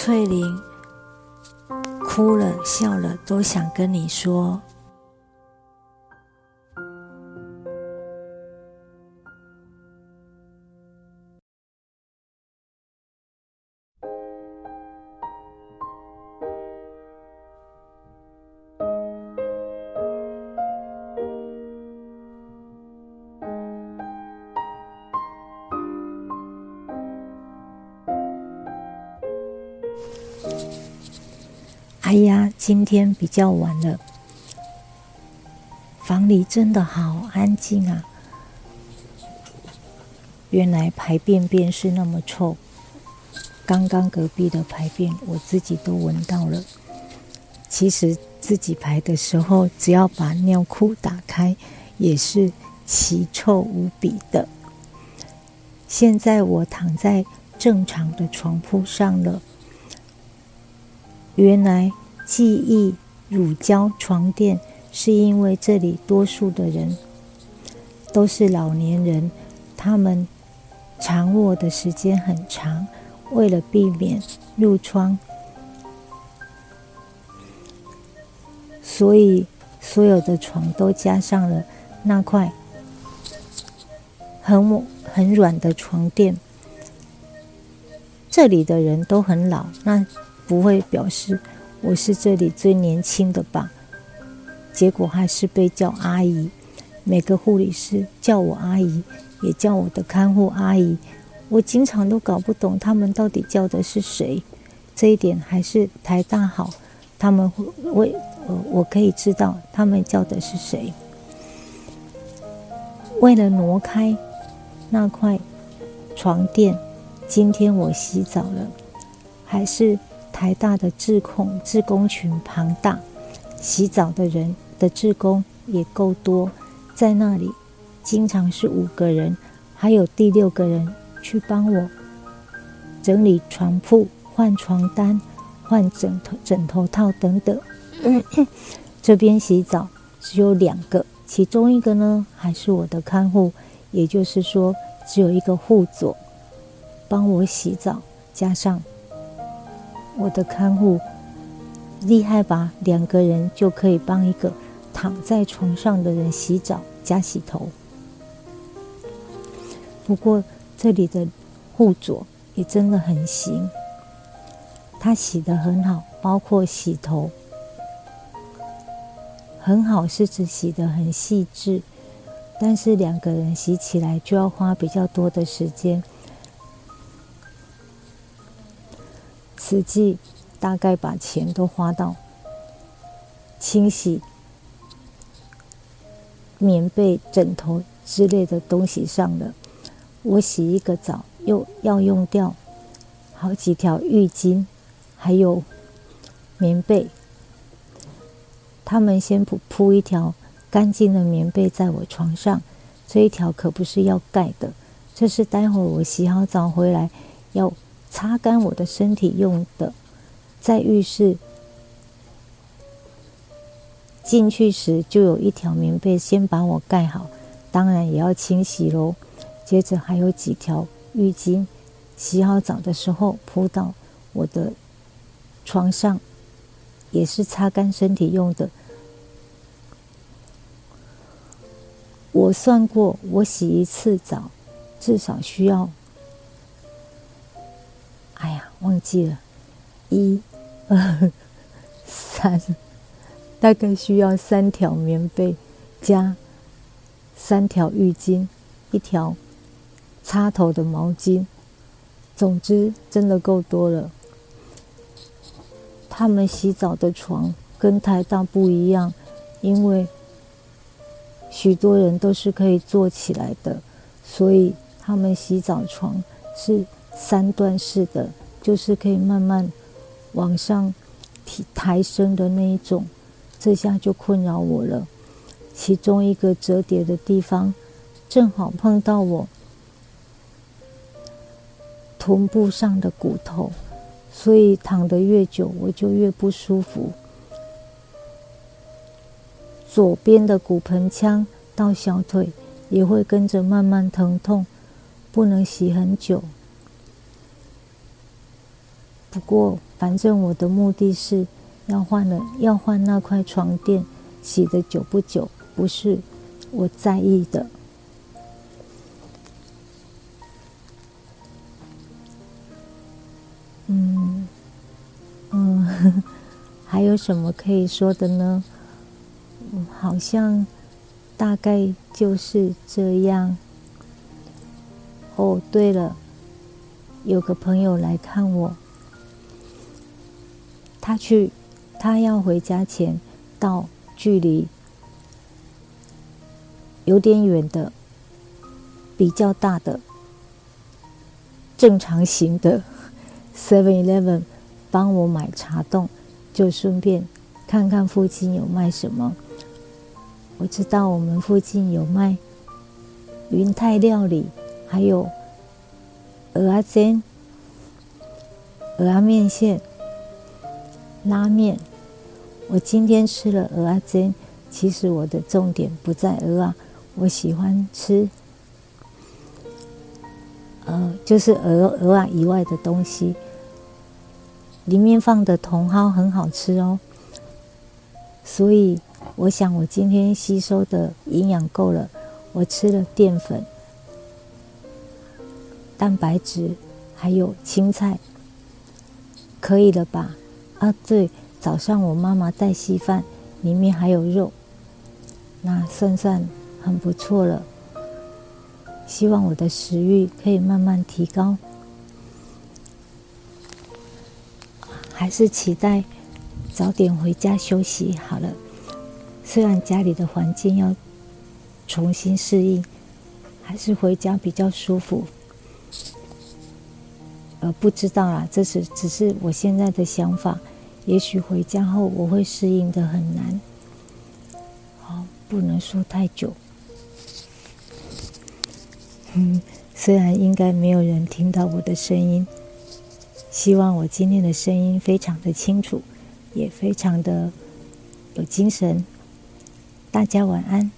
翠玲哭了笑了，都想跟你说。哎呀，今天比较晚了，房里真的好安静啊！原来排便便是那么臭，刚刚隔壁的排便我自己都闻到了。其实自己排的时候，只要把尿裤打开，也是奇臭无比的。现在我躺在正常的床铺上了。原来记忆乳胶床垫是因为这里多数的人都是老年人，他们常卧的时间很长，为了避免褥疮，所以所有的床都加上了那块很很软的床垫。这里的人都很老，那。不会表示我是这里最年轻的吧？结果还是被叫阿姨。每个护理师叫我阿姨，也叫我的看护阿姨。我经常都搞不懂他们到底叫的是谁。这一点还是台大好，他们会为我我可以知道他们叫的是谁。为了挪开那块床垫，今天我洗澡了，还是。台大的志控志工群庞大，洗澡的人的志工也够多，在那里经常是五个人，还有第六个人去帮我整理床铺、换床单、换枕头枕头套等等。这边洗澡只有两个，其中一个呢还是我的看护，也就是说只有一个护佐帮我洗澡，加上。我的看护厉害吧？两个人就可以帮一个躺在床上的人洗澡加洗头。不过这里的护佐也真的很行，他洗的很好，包括洗头，很好是指洗的很细致，但是两个人洗起来就要花比较多的时间。实际大概把钱都花到清洗棉被、枕头之类的东西上了。我洗一个澡又要用掉好几条浴巾，还有棉被。他们先铺铺一条干净的棉被在我床上，这一条可不是要盖的，这是待会我洗好澡回来要。擦干我的身体用的，在浴室进去时就有一条棉被，先把我盖好，当然也要清洗喽。接着还有几条浴巾，洗好澡的时候铺到我的床上，也是擦干身体用的。我算过，我洗一次澡至少需要。忘记了，一、二、三，大概需要三条棉被加三条浴巾，一条插头的毛巾。总之，真的够多了。他们洗澡的床跟台大不一样，因为许多人都是可以坐起来的，所以他们洗澡床是。三段式的，就是可以慢慢往上提抬升的那一种，这下就困扰我了。其中一个折叠的地方，正好碰到我臀部上的骨头，所以躺得越久，我就越不舒服。左边的骨盆腔到小腿也会跟着慢慢疼痛，不能洗很久。不过反正我的目的是要换了，要换那块床垫，洗的久不久不是我在意的。嗯嗯，还有什么可以说的呢？好像大概就是这样。哦，对了，有个朋友来看我，他去，他要回家前到距离有点远的、比较大的、正常型的 Seven Eleven 帮我买茶冻，就顺便看看附近有卖什么。我知道我们附近有卖云泰料理。还有鹅啊煎、鹅啊面线、拉面。我今天吃了鹅啊煎，其实我的重点不在鹅啊，我喜欢吃，呃，就是鹅鹅啊以外的东西。里面放的茼蒿很好吃哦，所以我想我今天吸收的营养够了，我吃了淀粉。蛋白质还有青菜，可以了吧？啊，对，早上我妈妈带稀饭，里面还有肉，那算算很不错了。希望我的食欲可以慢慢提高，还是期待早点回家休息好了。虽然家里的环境要重新适应，还是回家比较舒服。呃，不知道啦，这是只是我现在的想法。也许回家后我会适应的很难，好，不能说太久。嗯，虽然应该没有人听到我的声音，希望我今天的声音非常的清楚，也非常的有精神。大家晚安。